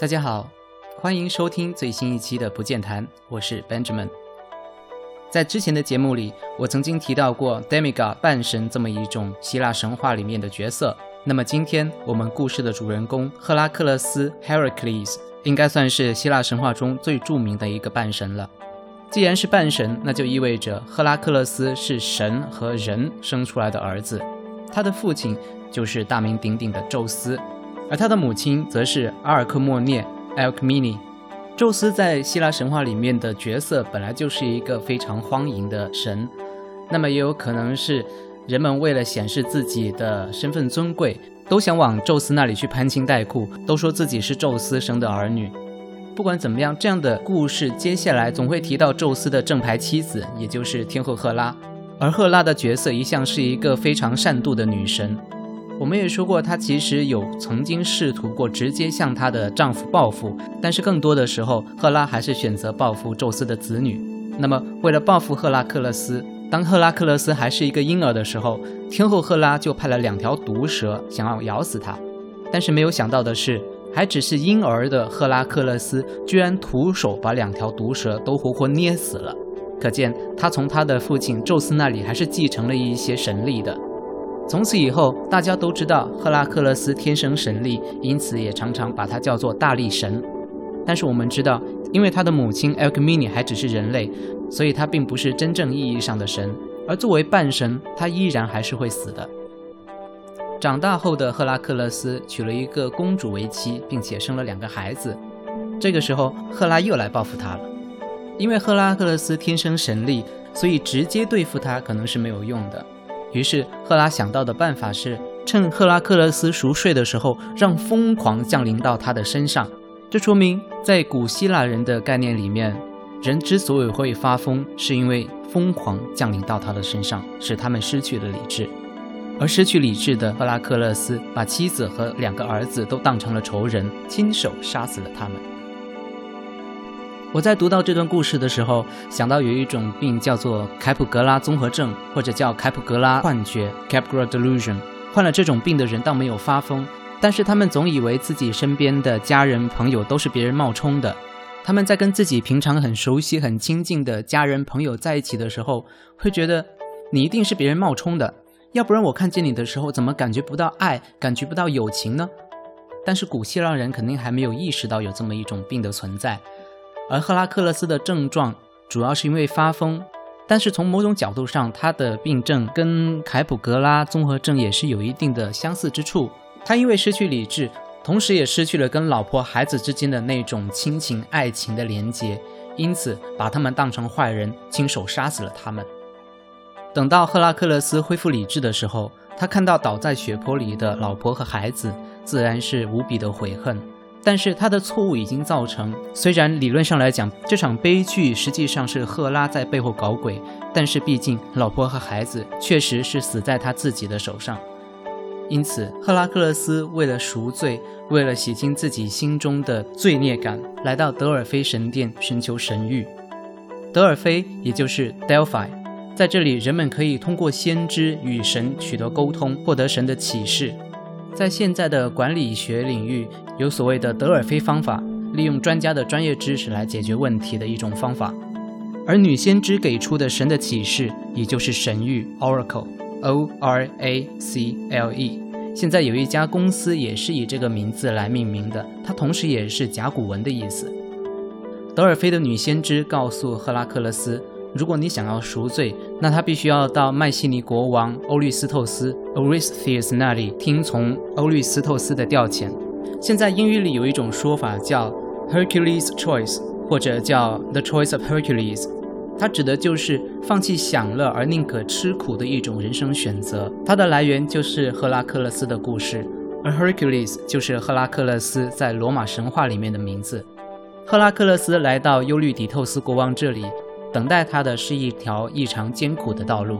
大家好，欢迎收听最新一期的不见谈，我是 Benjamin。在之前的节目里，我曾经提到过 demigod 半神这么一种希腊神话里面的角色。那么今天我们故事的主人公赫拉克勒斯 Heracles 应该算是希腊神话中最著名的一个半神了。既然是半神，那就意味着赫拉克勒斯是神和人生出来的儿子，他的父亲就是大名鼎鼎的宙斯。而他的母亲则是阿尔克莫涅 （Alcmene）。宙斯在希腊神话里面的角色本来就是一个非常荒淫的神，那么也有可能是人们为了显示自己的身份尊贵，都想往宙斯那里去攀亲带故，都说自己是宙斯生的儿女。不管怎么样，这样的故事接下来总会提到宙斯的正牌妻子，也就是天后赫拉。而赫拉的角色一向是一个非常善妒的女神。我们也说过，她其实有曾经试图过直接向她的丈夫报复，但是更多的时候，赫拉还是选择报复宙斯的子女。那么，为了报复赫拉克勒斯，当赫拉克勒斯还是一个婴儿的时候，天后赫拉就派了两条毒蛇想要咬死他。但是没有想到的是，还只是婴儿的赫拉克勒斯居然徒手把两条毒蛇都活活捏死了。可见，他从他的父亲宙斯那里还是继承了一些神力的。从此以后，大家都知道赫拉克勒斯天生神力，因此也常常把他叫做大力神。但是我们知道，因为他的母亲 Alcmene 还只是人类，所以他并不是真正意义上的神。而作为半神，他依然还是会死的。长大后的赫拉克勒斯娶了一个公主为妻，并且生了两个孩子。这个时候，赫拉又来报复他了。因为赫拉克勒斯天生神力，所以直接对付他可能是没有用的。于是，赫拉想到的办法是趁赫拉克勒斯熟睡的时候，让疯狂降临到他的身上。这说明，在古希腊人的概念里面，人之所以会发疯，是因为疯狂降临到他的身上，使他们失去了理智。而失去理智的赫拉克勒斯，把妻子和两个儿子都当成了仇人，亲手杀死了他们。我在读到这段故事的时候，想到有一种病叫做凯普格拉综合症，或者叫凯普格拉幻觉 （Capgras delusion）。患了这种病的人倒没有发疯，但是他们总以为自己身边的家人朋友都是别人冒充的。他们在跟自己平常很熟悉、很亲近的家人朋友在一起的时候，会觉得你一定是别人冒充的，要不然我看见你的时候怎么感觉不到爱，感觉不到友情呢？但是古希腊人肯定还没有意识到有这么一种病的存在。而赫拉克勒斯的症状主要是因为发疯，但是从某种角度上，他的病症跟凯普格拉综合症也是有一定的相似之处。他因为失去理智，同时也失去了跟老婆孩子之间的那种亲情爱情的连接，因此把他们当成坏人，亲手杀死了他们。等到赫拉克勒斯恢复理智的时候，他看到倒在血泊里的老婆和孩子，自然是无比的悔恨。但是他的错误已经造成。虽然理论上来讲，这场悲剧实际上是赫拉在背后搞鬼，但是毕竟老婆和孩子确实是死在他自己的手上。因此，赫拉克勒斯为了赎罪，为了洗清自己心中的罪孽感，来到德尔菲神殿寻求神谕。德尔菲也就是 Delphi，在这里人们可以通过先知与神取得沟通，获得神的启示。在现在的管理学领域，有所谓的德尔菲方法，利用专家的专业知识来解决问题的一种方法。而女先知给出的神的启示，也就是神谕 （Oracle，O R A C L E）。现在有一家公司也是以这个名字来命名的，它同时也是甲骨文的意思。德尔菲的女先知告诉赫拉克勒斯。如果你想要赎罪，那他必须要到麦西尼国王欧律斯透斯 （Eurystheus） 那里听从欧律斯透斯的调遣。现在英语里有一种说法叫 “Hercules' choice” 或者叫 “the choice of Hercules”，它指的就是放弃享乐而宁可吃苦的一种人生选择。它的来源就是赫拉克勒斯的故事，而 Hercules 就是赫拉克勒斯在罗马神话里面的名字。赫拉克勒斯来到忧律底透斯国王这里。等待他的是一条异常艰苦的道路，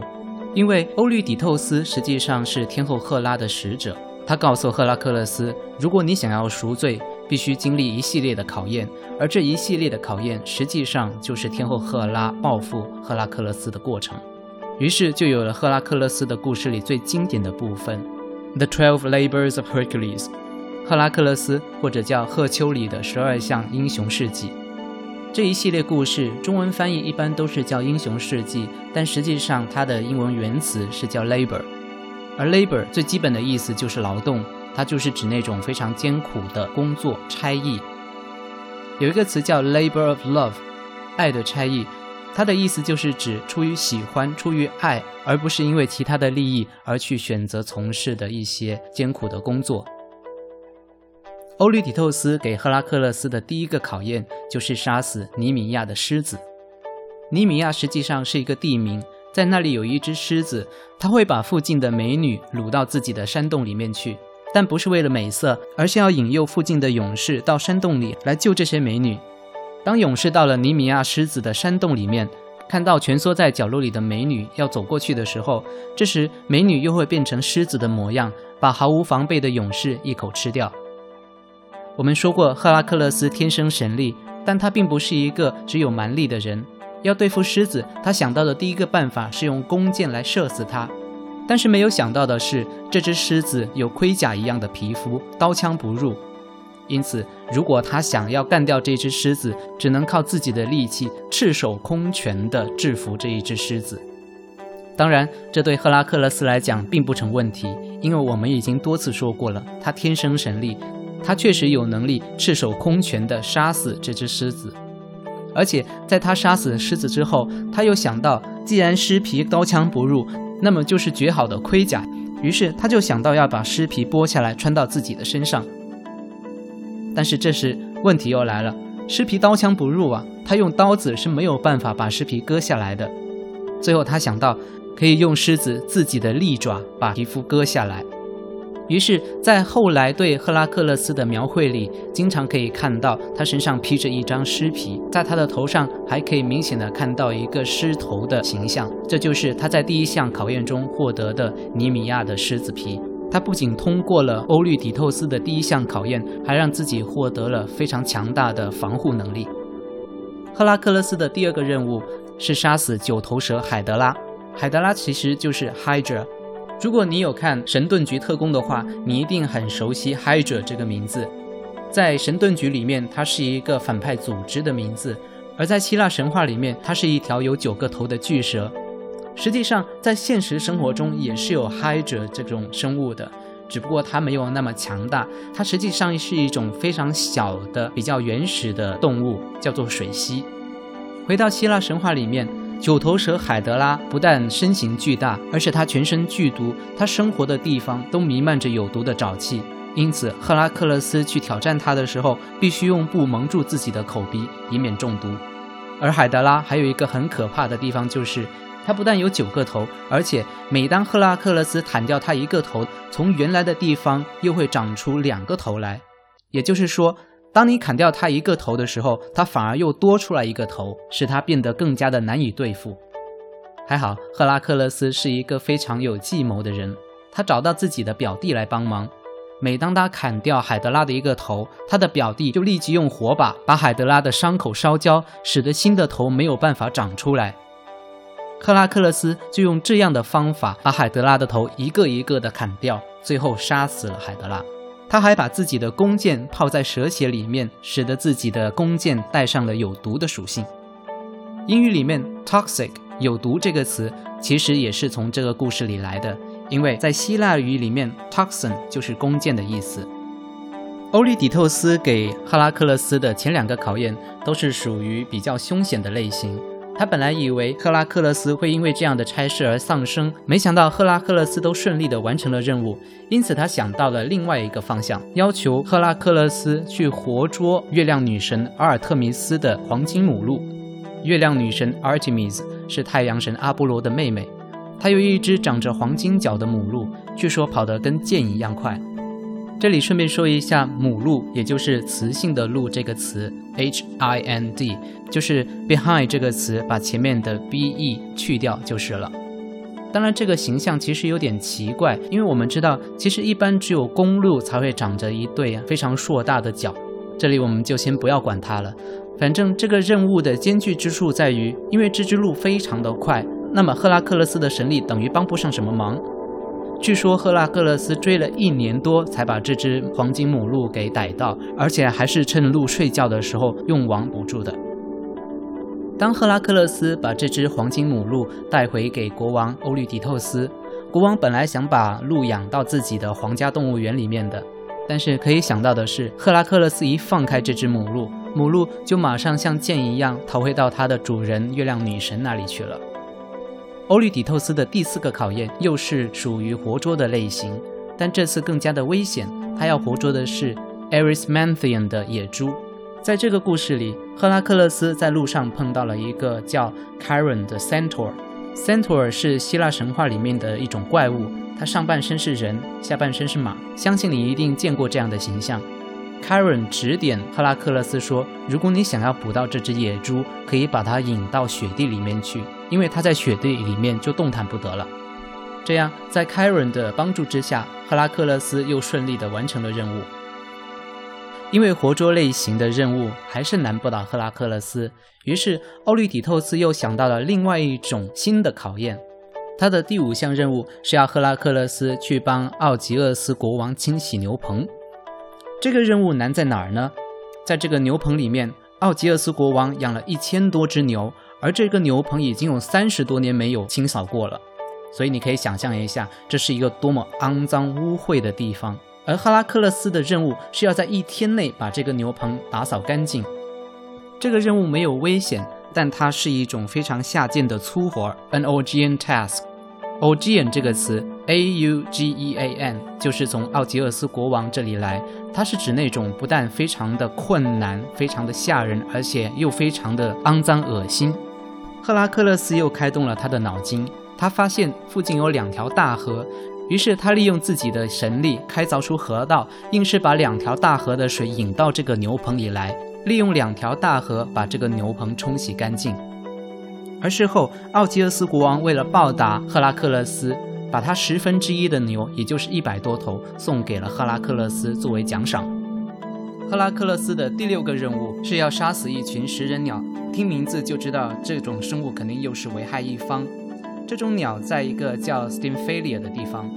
因为欧律狄透斯实际上是天后赫拉的使者。他告诉赫拉克勒斯，如果你想要赎罪，必须经历一系列的考验，而这一系列的考验实际上就是天后赫拉报复赫拉克勒斯的过程。于是就有了赫拉克勒斯的故事里最经典的部分，《The Twelve Labors of Hercules》。赫拉克勒斯，或者叫赫丘里的十二项英雄事迹。这一系列故事中文翻译一般都是叫英雄事迹，但实际上它的英文原词是叫 labor，而 labor 最基本的意思就是劳动，它就是指那种非常艰苦的工作差役。有一个词叫 labor of love，爱的差役，它的意思就是指出于喜欢、出于爱，而不是因为其他的利益而去选择从事的一些艰苦的工作。欧律狄透斯给赫拉克勒斯的第一个考验就是杀死尼米亚的狮子。尼米亚实际上是一个地名，在那里有一只狮子，它会把附近的美女掳到自己的山洞里面去，但不是为了美色，而是要引诱附近的勇士到山洞里来救这些美女。当勇士到了尼米亚狮子的山洞里面，看到蜷缩在角落里的美女要走过去的时候，这时美女又会变成狮子的模样，把毫无防备的勇士一口吃掉。我们说过，赫拉克勒斯天生神力，但他并不是一个只有蛮力的人。要对付狮子，他想到的第一个办法是用弓箭来射死它。但是没有想到的是，这只狮子有盔甲一样的皮肤，刀枪不入。因此，如果他想要干掉这只狮子，只能靠自己的力气，赤手空拳地制服这一只狮子。当然，这对赫拉克勒斯来讲并不成问题，因为我们已经多次说过了，他天生神力。他确实有能力赤手空拳地杀死这只狮子，而且在他杀死狮子之后，他又想到，既然狮皮刀枪不入，那么就是绝好的盔甲。于是他就想到要把狮皮剥下来穿到自己的身上。但是这时问题又来了，狮皮刀枪不入啊，他用刀子是没有办法把狮皮割下来的。最后他想到，可以用狮子自己的利爪把皮肤割下来。于是，在后来对赫拉克勒斯的描绘里，经常可以看到他身上披着一张狮皮，在他的头上还可以明显的看到一个狮头的形象。这就是他在第一项考验中获得的尼米亚的狮子皮。他不仅通过了欧律狄透斯的第一项考验，还让自己获得了非常强大的防护能力。赫拉克勒斯的第二个任务是杀死九头蛇海德拉。海德拉其实就是 Hydra。如果你有看《神盾局特工》的话，你一定很熟悉 Hydra 这个名字。在神盾局里面，它是一个反派组织的名字；而在希腊神话里面，它是一条有九个头的巨蛇。实际上，在现实生活中也是有 Hydra 这种生物的，只不过它没有那么强大。它实际上是一种非常小的、比较原始的动物，叫做水螅。回到希腊神话里面。九头蛇海德拉不但身形巨大，而且它全身剧毒，它生活的地方都弥漫着有毒的沼气。因此，赫拉克勒斯去挑战它的时候，必须用布蒙住自己的口鼻，以免中毒。而海德拉还有一个很可怕的地方，就是它不但有九个头，而且每当赫拉克勒斯砍掉它一个头，从原来的地方又会长出两个头来。也就是说。当你砍掉它一个头的时候，它反而又多出来一个头，使它变得更加的难以对付。还好，赫拉克勒斯是一个非常有计谋的人，他找到自己的表弟来帮忙。每当他砍掉海德拉的一个头，他的表弟就立即用火把把海德拉的伤口烧焦，使得新的头没有办法长出来。赫拉克勒斯就用这样的方法把海德拉的头一个一个的砍掉，最后杀死了海德拉。他还把自己的弓箭泡在蛇血里面，使得自己的弓箭带上了有毒的属性。英语里面 “toxic” 有毒这个词其实也是从这个故事里来的，因为在希腊语里面 “toxin” 就是弓箭的意思。欧律狄透斯给赫拉克勒斯的前两个考验都是属于比较凶险的类型。他本来以为赫拉克勒斯会因为这样的差事而丧生，没想到赫拉克勒斯都顺利地完成了任务，因此他想到了另外一个方向，要求赫拉克勒斯去活捉月亮女神阿尔特弥斯的黄金母鹿。月亮女神 Artemis 是太阳神阿波罗的妹妹，她有一只长着黄金角的母鹿，据说跑得跟箭一样快。这里顺便说一下，母鹿也就是雌性的鹿这个词，H I N D，就是 behind 这个词，把前面的 B E 去掉就是了。当然，这个形象其实有点奇怪，因为我们知道，其实一般只有公鹿才会长着一对非常硕大的角。这里我们就先不要管它了。反正这个任务的艰巨之处在于，因为这只鹿非常的快，那么赫拉克勒斯的神力等于帮不上什么忙。据说赫拉克勒斯追了一年多才把这只黄金母鹿给逮到，而且还是趁鹿睡觉的时候用网捕住的。当赫拉克勒斯把这只黄金母鹿带回给国王欧律狄透斯，国王本来想把鹿养到自己的皇家动物园里面的，但是可以想到的是，赫拉克勒斯一放开这只母鹿，母鹿就马上像箭一样逃回到它的主人月亮女神那里去了。欧律狄透斯的第四个考验又是属于活捉的类型，但这次更加的危险。他要活捉的是 Erismanthian 的野猪。在这个故事里，赫拉克勒斯在路上碰到了一个叫 Chiron 的 Centaur。Centaur 是希腊神话里面的一种怪物，它上半身是人，下半身是马。相信你一定见过这样的形象。Chiron 指点赫拉克勒斯说：“如果你想要捕到这只野猪，可以把它引到雪地里面去。”因为他在雪地里面就动弹不得了，这样在凯伦的帮助之下，赫拉克勒斯又顺利地完成了任务。因为活捉类型的任务还是难不倒赫拉克勒斯，于是奥利底透斯又想到了另外一种新的考验。他的第五项任务是要赫拉克勒斯去帮奥吉厄斯国王清洗牛棚。这个任务难在哪儿呢？在这个牛棚里面，奥吉厄斯国王养了一千多只牛。而这个牛棚已经有三十多年没有清扫过了，所以你可以想象一下，这是一个多么肮脏污秽的地方。而赫拉克勒斯的任务是要在一天内把这个牛棚打扫干净。这个任务没有危险，但它是一种非常下贱的粗活 anogen task。Augean 这个词，A-U-G-E-A-N，就是从奥吉厄斯国王这里来。它是指那种不但非常的困难、非常的吓人，而且又非常的肮脏恶心。赫拉克勒斯又开动了他的脑筋，他发现附近有两条大河，于是他利用自己的神力开凿出河道，硬是把两条大河的水引到这个牛棚里来，利用两条大河把这个牛棚冲洗干净。而事后，奥吉厄斯国王为了报答赫拉克勒斯，把他十分之一的牛，也就是一百多头，送给了赫拉克勒斯作为奖赏。赫拉克勒斯的第六个任务是要杀死一群食人鸟，听名字就知道这种生物肯定又是危害一方。这种鸟在一个叫 Stymphalia 的地方，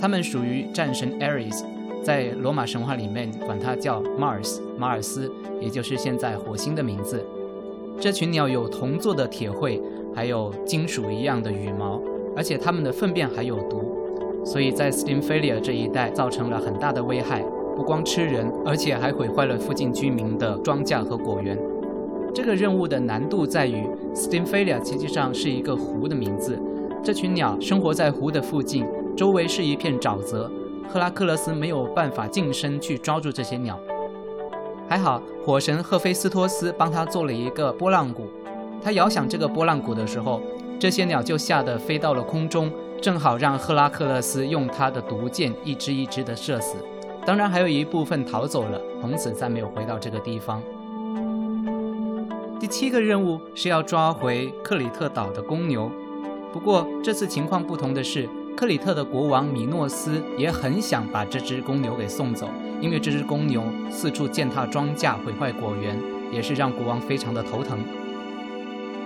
它们属于战神 Ares，在罗马神话里面管它叫 Mars 马尔斯，也就是现在火星的名字。这群鸟有铜做的铁喙，还有金属一样的羽毛，而且它们的粪便还有毒，所以在 Stymphalia 这一带造成了很大的危害。不光吃人，而且还毁坏了附近居民的庄稼和果园。这个任务的难度在于，Stymphalia 实际上是一个湖的名字。这群鸟生活在湖的附近，周围是一片沼泽。赫拉克勒斯没有办法近身去抓住这些鸟。还好，火神赫菲斯托斯帮他做了一个波浪鼓。他摇响这个波浪鼓的时候，这些鸟就吓得飞到了空中，正好让赫拉克勒斯用他的毒箭一只一只的射死。当然，还有一部分逃走了，从此再没有回到这个地方。第七个任务是要抓回克里特岛的公牛。不过这次情况不同的是。克里特的国王米诺斯也很想把这只公牛给送走，因为这只公牛四处践踏庄稼、毁坏果园，也是让国王非常的头疼。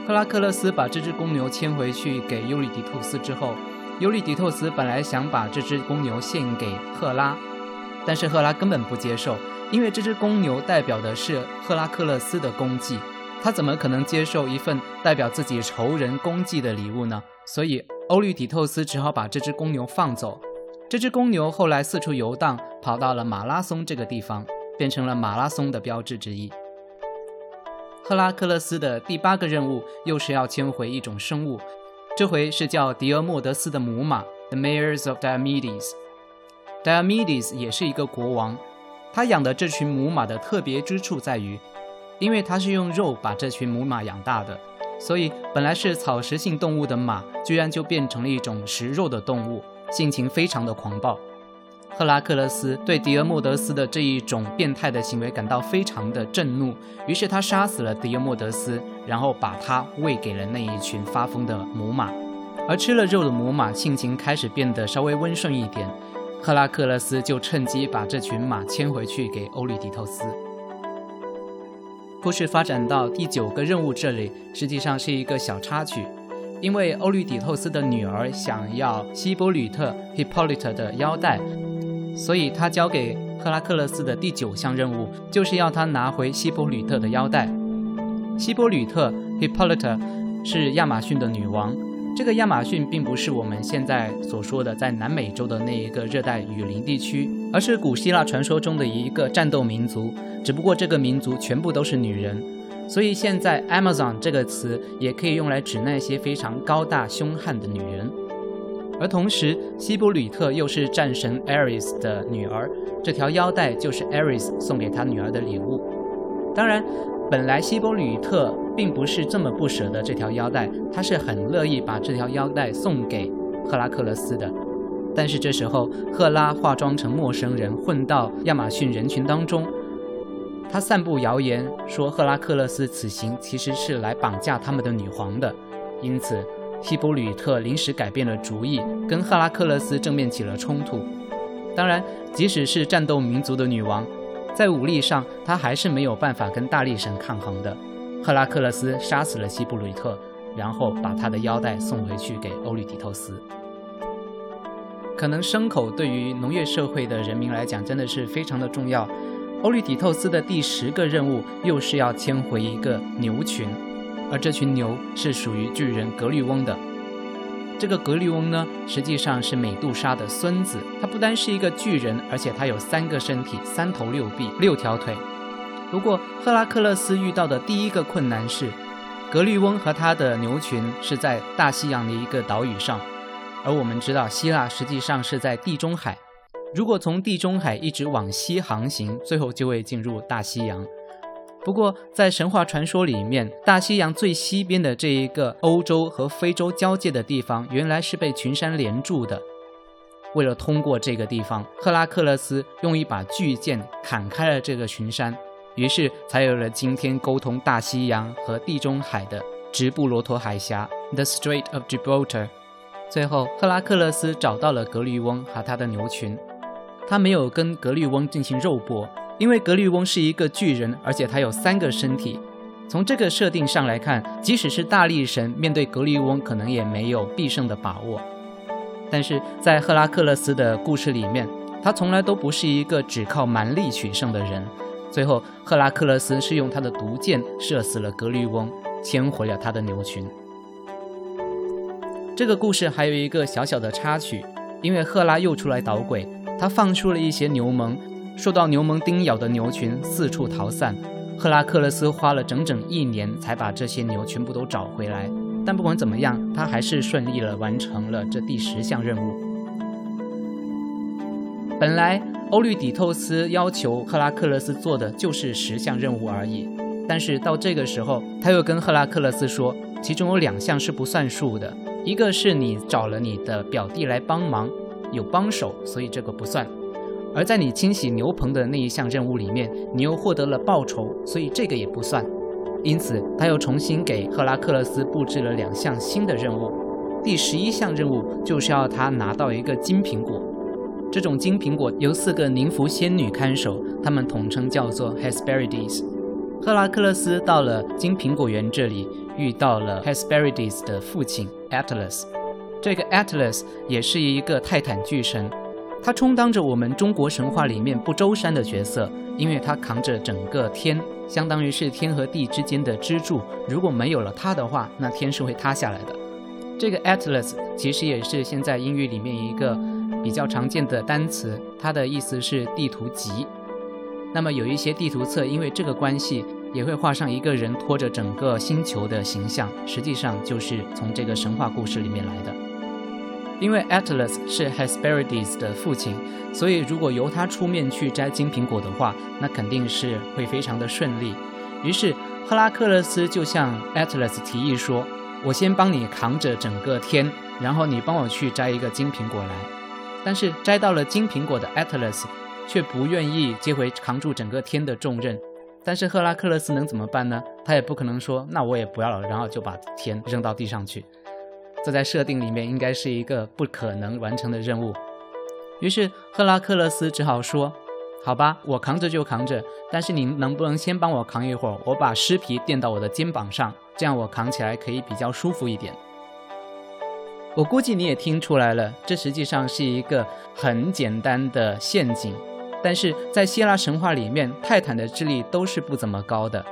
赫拉克勒斯把这只公牛牵回去给尤里迪透斯之后，尤里迪透斯本来想把这只公牛献给赫拉，但是赫拉根本不接受，因为这只公牛代表的是赫拉克勒斯的功绩，他怎么可能接受一份代表自己仇人功绩的礼物呢？所以。欧律狄透斯只好把这只公牛放走。这只公牛后来四处游荡，跑到了马拉松这个地方，变成了马拉松的标志之一。赫拉克勒斯的第八个任务又是要牵回一种生物，这回是叫迪俄莫德斯的母马，The Mares of Diomedes。Diomedes 也是一个国王，他养的这群母马的特别之处在于，因为他是用肉把这群母马养大的。所以，本来是草食性动物的马，居然就变成了一种食肉的动物，性情非常的狂暴。赫拉克勒斯对迪俄莫德斯的这一种变态的行为感到非常的震怒，于是他杀死了迪俄莫德斯，然后把它喂给了那一群发疯的母马。而吃了肉的母马性情开始变得稍微温顺一点，赫拉克勒斯就趁机把这群马牵回去给欧律狄透斯。故事发展到第九个任务这里，实际上是一个小插曲，因为欧律狄透斯的女儿想要希波吕特 （Hippolyta） 的腰带，所以他交给赫拉克勒斯的第九项任务就是要他拿回希波吕特的腰带。希波吕特 （Hippolyta） 是亚马逊的女王。这个亚马逊并不是我们现在所说的在南美洲的那一个热带雨林地区，而是古希腊传说中的一个战斗民族。只不过这个民族全部都是女人，所以现在 Amazon 这个词也可以用来指那些非常高大凶悍的女人。而同时，希波吕特又是战神 Ares 的女儿，这条腰带就是 Ares 送给他女儿的礼物。当然。本来西伯吕特并不是这么不舍得这条腰带，他是很乐意把这条腰带送给赫拉克勒斯的。但是这时候，赫拉化妆成陌生人，混到亚马逊人群当中，他散布谣言说赫拉克勒斯此行其实是来绑架他们的女皇的。因此，希波吕特临时改变了主意，跟赫拉克勒斯正面起了冲突。当然，即使是战斗民族的女王。在武力上，他还是没有办法跟大力神抗衡的。赫拉克勒斯杀死了希布吕特，然后把他的腰带送回去给欧律狄透斯。可能牲口对于农业社会的人民来讲真的是非常的重要。欧律狄透斯的第十个任务又是要牵回一个牛群，而这群牛是属于巨人格律翁的。这个格律翁呢，实际上是美杜莎的孙子。他不单是一个巨人，而且他有三个身体，三头六臂，六条腿。不过，赫拉克勒斯遇到的第一个困难是，格律翁和他的牛群是在大西洋的一个岛屿上，而我们知道，希腊实际上是在地中海。如果从地中海一直往西航行，最后就会进入大西洋。不过，在神话传说里面，大西洋最西边的这一个欧洲和非洲交界的地方，原来是被群山连住的。为了通过这个地方，赫拉克勒斯用一把巨剑砍开了这个群山，于是才有了今天沟通大西洋和地中海的直布罗陀海峡 （The Strait of Gibraltar）。最后，赫拉克勒斯找到了格律翁和他的牛群，他没有跟格律翁进行肉搏。因为格律翁是一个巨人，而且他有三个身体。从这个设定上来看，即使是大力神面对格律翁，可能也没有必胜的把握。但是在赫拉克勒斯的故事里面，他从来都不是一个只靠蛮力取胜的人。最后，赫拉克勒斯是用他的毒箭射死了格律翁，牵回了他的牛群。这个故事还有一个小小的插曲，因为赫拉又出来捣鬼，他放出了一些牛虻。受到牛虻叮咬的牛群四处逃散，赫拉克勒斯花了整整一年才把这些牛全部都找回来。但不管怎么样，他还是顺利了完成了这第十项任务。本来欧律狄透斯要求赫拉克勒斯做的就是十项任务而已，但是到这个时候，他又跟赫拉克勒斯说，其中有两项是不算数的，一个是你找了你的表弟来帮忙，有帮手，所以这个不算。而在你清洗牛棚的那一项任务里面，你又获得了报酬，所以这个也不算。因此，他又重新给赫拉克勒斯布置了两项新的任务。第十一项任务就是要他拿到一个金苹果。这种金苹果由四个宁芙仙女看守，他们统称叫做 Hesperides。赫拉克勒斯到了金苹果园这里，遇到了 Hesperides 的父亲 Atlas。这个 Atlas 也是一个泰坦巨神。他充当着我们中国神话里面不周山的角色，因为他扛着整个天，相当于是天和地之间的支柱。如果没有了他的话，那天是会塌下来的。这个 Atlas 其实也是现在英语里面一个比较常见的单词，它的意思是地图集。那么有一些地图册因为这个关系，也会画上一个人拖着整个星球的形象，实际上就是从这个神话故事里面来的。因为 Atlas 是 Hesperides 的父亲，所以如果由他出面去摘金苹果的话，那肯定是会非常的顺利。于是赫拉克勒斯就向 Atlas 提议说：“我先帮你扛着整个天，然后你帮我去摘一个金苹果来。”但是摘到了金苹果的 Atlas 却不愿意接回扛住整个天的重任。但是赫拉克勒斯能怎么办呢？他也不可能说：“那我也不要了，然后就把天扔到地上去。”这在设定里面应该是一个不可能完成的任务，于是赫拉克勒斯只好说：“好吧，我扛着就扛着，但是你能不能先帮我扛一会儿？我把尸皮垫到我的肩膀上，这样我扛起来可以比较舒服一点。”我估计你也听出来了，这实际上是一个很简单的陷阱。但是在希腊神话里面，泰坦的智力都是不怎么高的。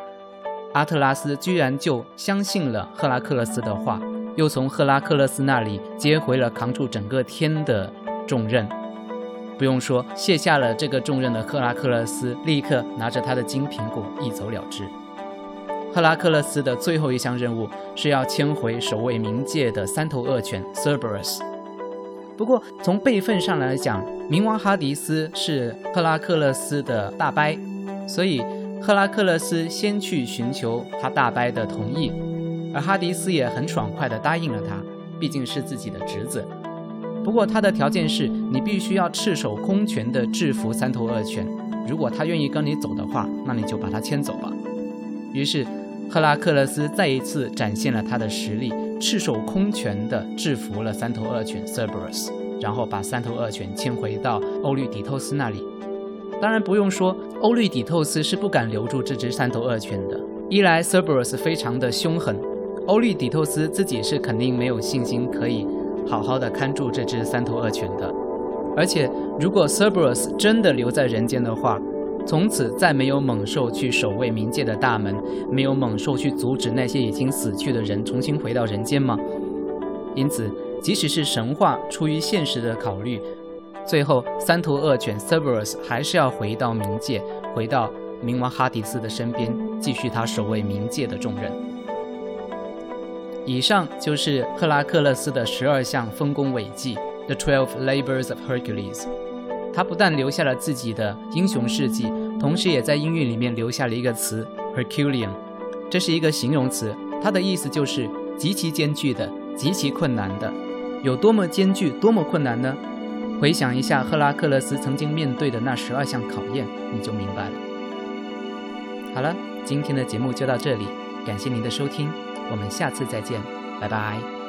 阿特拉斯居然就相信了赫拉克勒斯的话，又从赫拉克勒斯那里接回了扛住整个天的重任。不用说，卸下了这个重任的赫拉克勒斯，立刻拿着他的金苹果一走了之。赫拉克勒斯的最后一项任务是要牵回守卫冥界的三头恶犬 Cerberus。不过从辈分上来讲，冥王哈迪斯是赫拉克勒斯的大伯，所以赫拉克勒斯先去寻求他大伯的同意，而哈迪斯也很爽快地答应了他，毕竟是自己的侄子。不过他的条件是你必须要赤手空拳地制服三头恶犬，如果他愿意跟你走的话，那你就把他牵走吧。于是。赫拉克勒斯再一次展现了他的实力，赤手空拳地制服了三头恶犬 Cerberus，然后把三头恶犬牵回到欧律狄透斯那里。当然不用说，欧律狄透斯是不敢留住这只三头恶犬的。一来 Cerberus 非常的凶狠，欧律狄透斯自己是肯定没有信心可以好好的看住这只三头恶犬的。而且如果 Cerberus 真的留在人间的话，从此再没有猛兽去守卫冥界的大门，没有猛兽去阻止那些已经死去的人重新回到人间吗？因此，即使是神话出于现实的考虑，最后三头恶犬 Cerberus 还是要回到冥界，回到冥王哈迪斯的身边，继续他守卫冥界的重任。以上就是赫拉克勒斯的十二项丰功伟绩，The Twelve Labors of Hercules。他不但留下了自己的英雄事迹，同时也在音乐里面留下了一个词 Herculean，这是一个形容词，它的意思就是极其艰巨的、极其困难的。有多么艰巨、多么困难呢？回想一下赫拉克勒斯曾经面对的那十二项考验，你就明白了。好了，今天的节目就到这里，感谢您的收听，我们下次再见，拜拜。